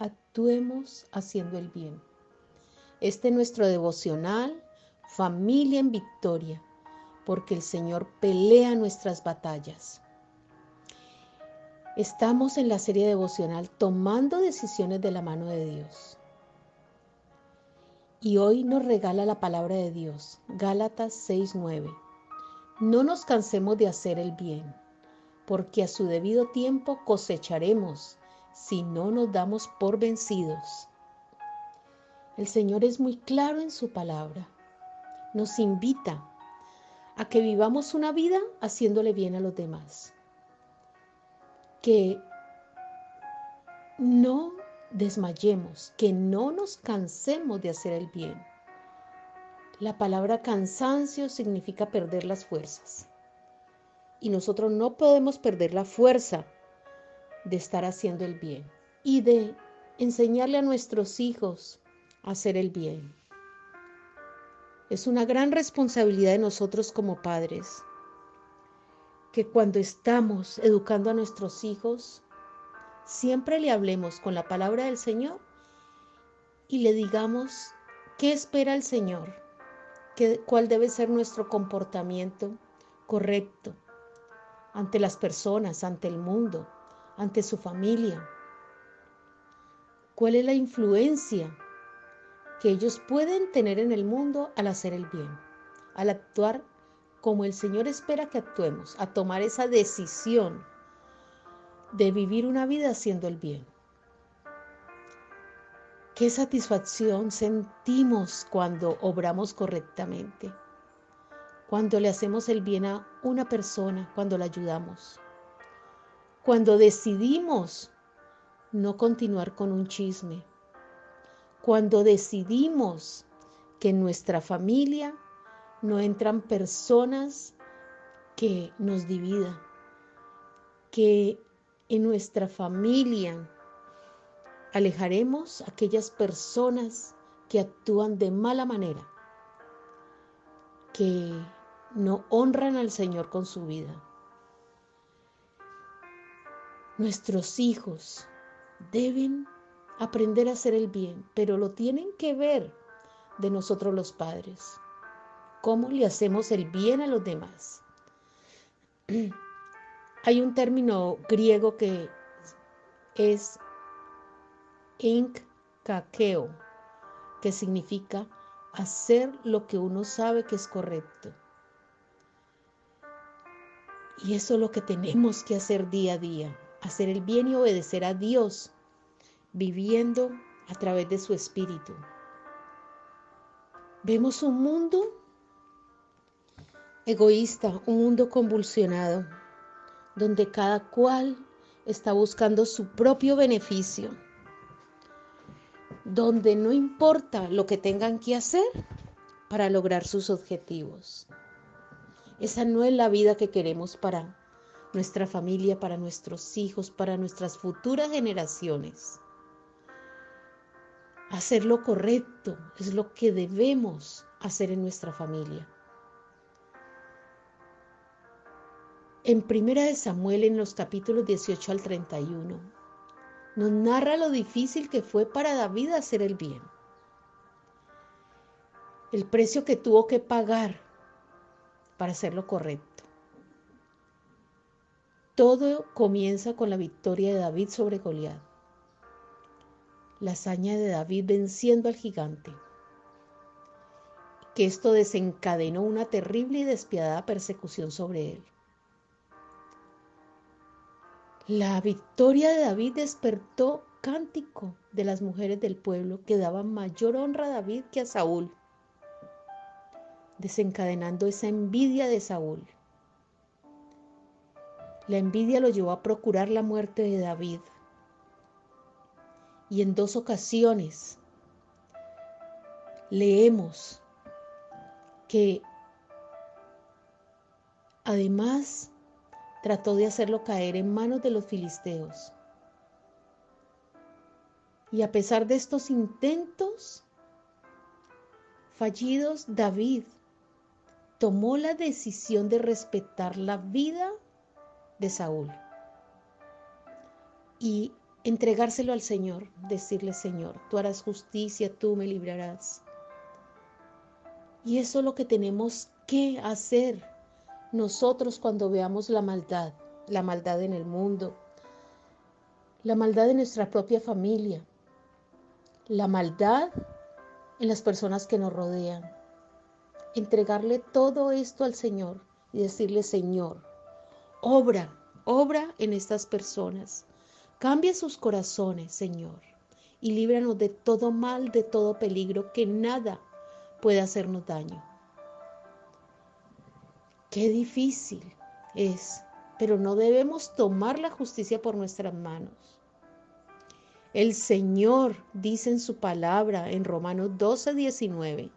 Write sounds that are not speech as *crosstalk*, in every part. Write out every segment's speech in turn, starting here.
actuemos haciendo el bien. Este es nuestro devocional, familia en victoria, porque el Señor pelea nuestras batallas. Estamos en la serie devocional tomando decisiones de la mano de Dios. Y hoy nos regala la palabra de Dios, Gálatas 6:9. No nos cansemos de hacer el bien, porque a su debido tiempo cosecharemos si no nos damos por vencidos. El Señor es muy claro en su palabra. Nos invita a que vivamos una vida haciéndole bien a los demás. Que no desmayemos, que no nos cansemos de hacer el bien la palabra cansancio significa perder las fuerzas. Y nosotros no podemos perder la fuerza de estar haciendo el bien y de enseñarle a nuestros hijos a hacer el bien. Es una gran responsabilidad de nosotros como padres que cuando estamos educando a nuestros hijos, siempre le hablemos con la palabra del Señor y le digamos qué espera el Señor cuál debe ser nuestro comportamiento correcto ante las personas, ante el mundo, ante su familia. ¿Cuál es la influencia que ellos pueden tener en el mundo al hacer el bien, al actuar como el Señor espera que actuemos, a tomar esa decisión de vivir una vida haciendo el bien? Qué satisfacción sentimos cuando obramos correctamente, cuando le hacemos el bien a una persona, cuando la ayudamos, cuando decidimos no continuar con un chisme, cuando decidimos que en nuestra familia no entran personas que nos dividan, que en nuestra familia Alejaremos aquellas personas que actúan de mala manera, que no honran al Señor con su vida. Nuestros hijos deben aprender a hacer el bien, pero lo tienen que ver de nosotros los padres. ¿Cómo le hacemos el bien a los demás? *clears throat* Hay un término griego que es Inc. Kakeo, que significa hacer lo que uno sabe que es correcto. Y eso es lo que tenemos que hacer día a día, hacer el bien y obedecer a Dios, viviendo a través de su espíritu. Vemos un mundo egoísta, un mundo convulsionado, donde cada cual está buscando su propio beneficio donde no importa lo que tengan que hacer para lograr sus objetivos. Esa no es la vida que queremos para nuestra familia, para nuestros hijos, para nuestras futuras generaciones. Hacer lo correcto es lo que debemos hacer en nuestra familia. En Primera de Samuel, en los capítulos 18 al 31, nos narra lo difícil que fue para David hacer el bien. El precio que tuvo que pagar para hacer lo correcto. Todo comienza con la victoria de David sobre Goliat. La hazaña de David venciendo al gigante. Que esto desencadenó una terrible y despiadada persecución sobre él. La victoria de David despertó cántico de las mujeres del pueblo que daban mayor honra a David que a Saúl, desencadenando esa envidia de Saúl. La envidia lo llevó a procurar la muerte de David. Y en dos ocasiones leemos que además trató de hacerlo caer en manos de los filisteos. Y a pesar de estos intentos fallidos, David tomó la decisión de respetar la vida de Saúl y entregárselo al Señor, decirle, Señor, tú harás justicia, tú me librarás. Y eso es lo que tenemos que hacer nosotros cuando veamos la maldad, la maldad en el mundo, la maldad en nuestra propia familia, la maldad en las personas que nos rodean. Entregarle todo esto al Señor y decirle, Señor, obra, obra en estas personas. Cambia sus corazones, Señor, y líbranos de todo mal, de todo peligro, que nada puede hacernos daño. Qué difícil es, pero no debemos tomar la justicia por nuestras manos. El Señor dice en su palabra en Romanos 12, 19,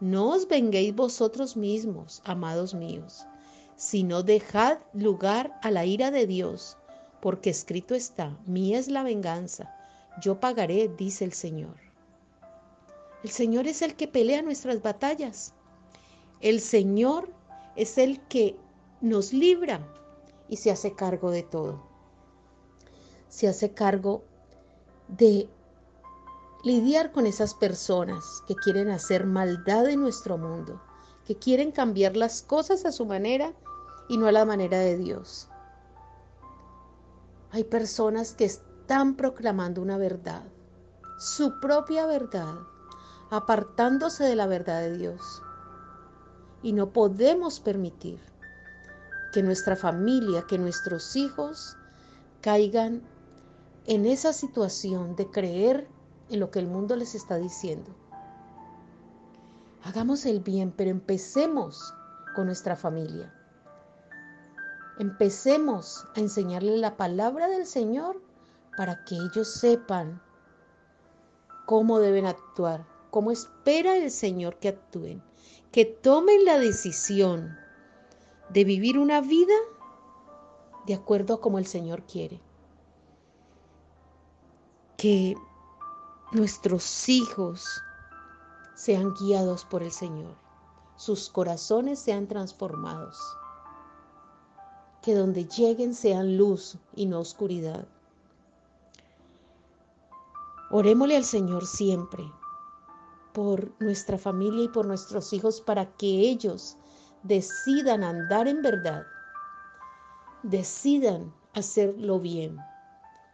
no os venguéis vosotros mismos, amados míos, sino dejad lugar a la ira de Dios porque escrito está, mía es la venganza, yo pagaré, dice el Señor. El Señor es el que pelea nuestras batallas. El Señor es el que nos libra y se hace cargo de todo. Se hace cargo de lidiar con esas personas que quieren hacer maldad en nuestro mundo, que quieren cambiar las cosas a su manera y no a la manera de Dios. Hay personas que están proclamando una verdad, su propia verdad, apartándose de la verdad de Dios. Y no podemos permitir que nuestra familia, que nuestros hijos caigan en esa situación de creer en lo que el mundo les está diciendo. Hagamos el bien, pero empecemos con nuestra familia. Empecemos a enseñarles la palabra del Señor para que ellos sepan cómo deben actuar, cómo espera el Señor que actúen, que tomen la decisión de vivir una vida de acuerdo a como el Señor quiere. Que nuestros hijos sean guiados por el Señor, sus corazones sean transformados que donde lleguen sean luz y no oscuridad. Orémosle al Señor siempre por nuestra familia y por nuestros hijos para que ellos decidan andar en verdad, decidan hacer lo bien,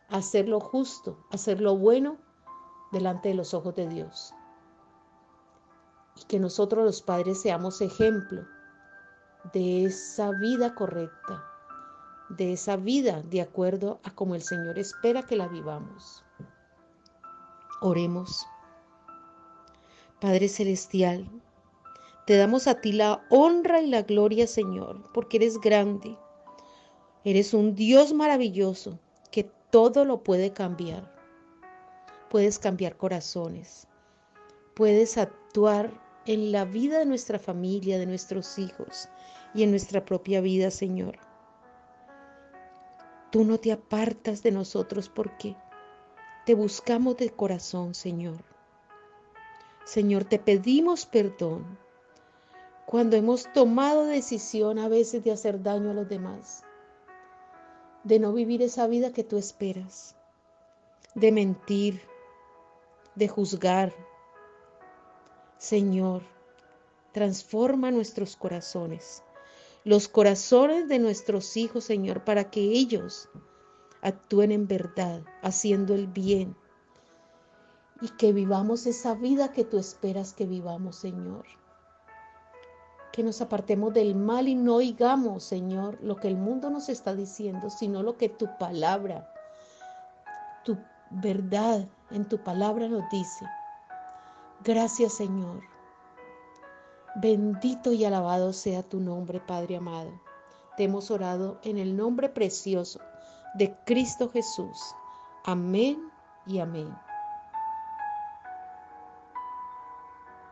hacer lo justo, hacer lo bueno delante de los ojos de Dios. Y que nosotros los padres seamos ejemplo de esa vida correcta, de esa vida de acuerdo a como el Señor espera que la vivamos. Oremos. Padre Celestial, te damos a ti la honra y la gloria, Señor, porque eres grande. Eres un Dios maravilloso que todo lo puede cambiar. Puedes cambiar corazones. Puedes actuar en la vida de nuestra familia, de nuestros hijos y en nuestra propia vida, Señor. Tú no te apartas de nosotros porque te buscamos de corazón, Señor. Señor, te pedimos perdón cuando hemos tomado decisión a veces de hacer daño a los demás, de no vivir esa vida que tú esperas, de mentir, de juzgar. Señor, transforma nuestros corazones los corazones de nuestros hijos, Señor, para que ellos actúen en verdad, haciendo el bien y que vivamos esa vida que tú esperas que vivamos, Señor. Que nos apartemos del mal y no oigamos, Señor, lo que el mundo nos está diciendo, sino lo que tu palabra, tu verdad en tu palabra nos dice. Gracias, Señor. Bendito y alabado sea tu nombre, Padre amado. Te hemos orado en el nombre precioso de Cristo Jesús. Amén y amén.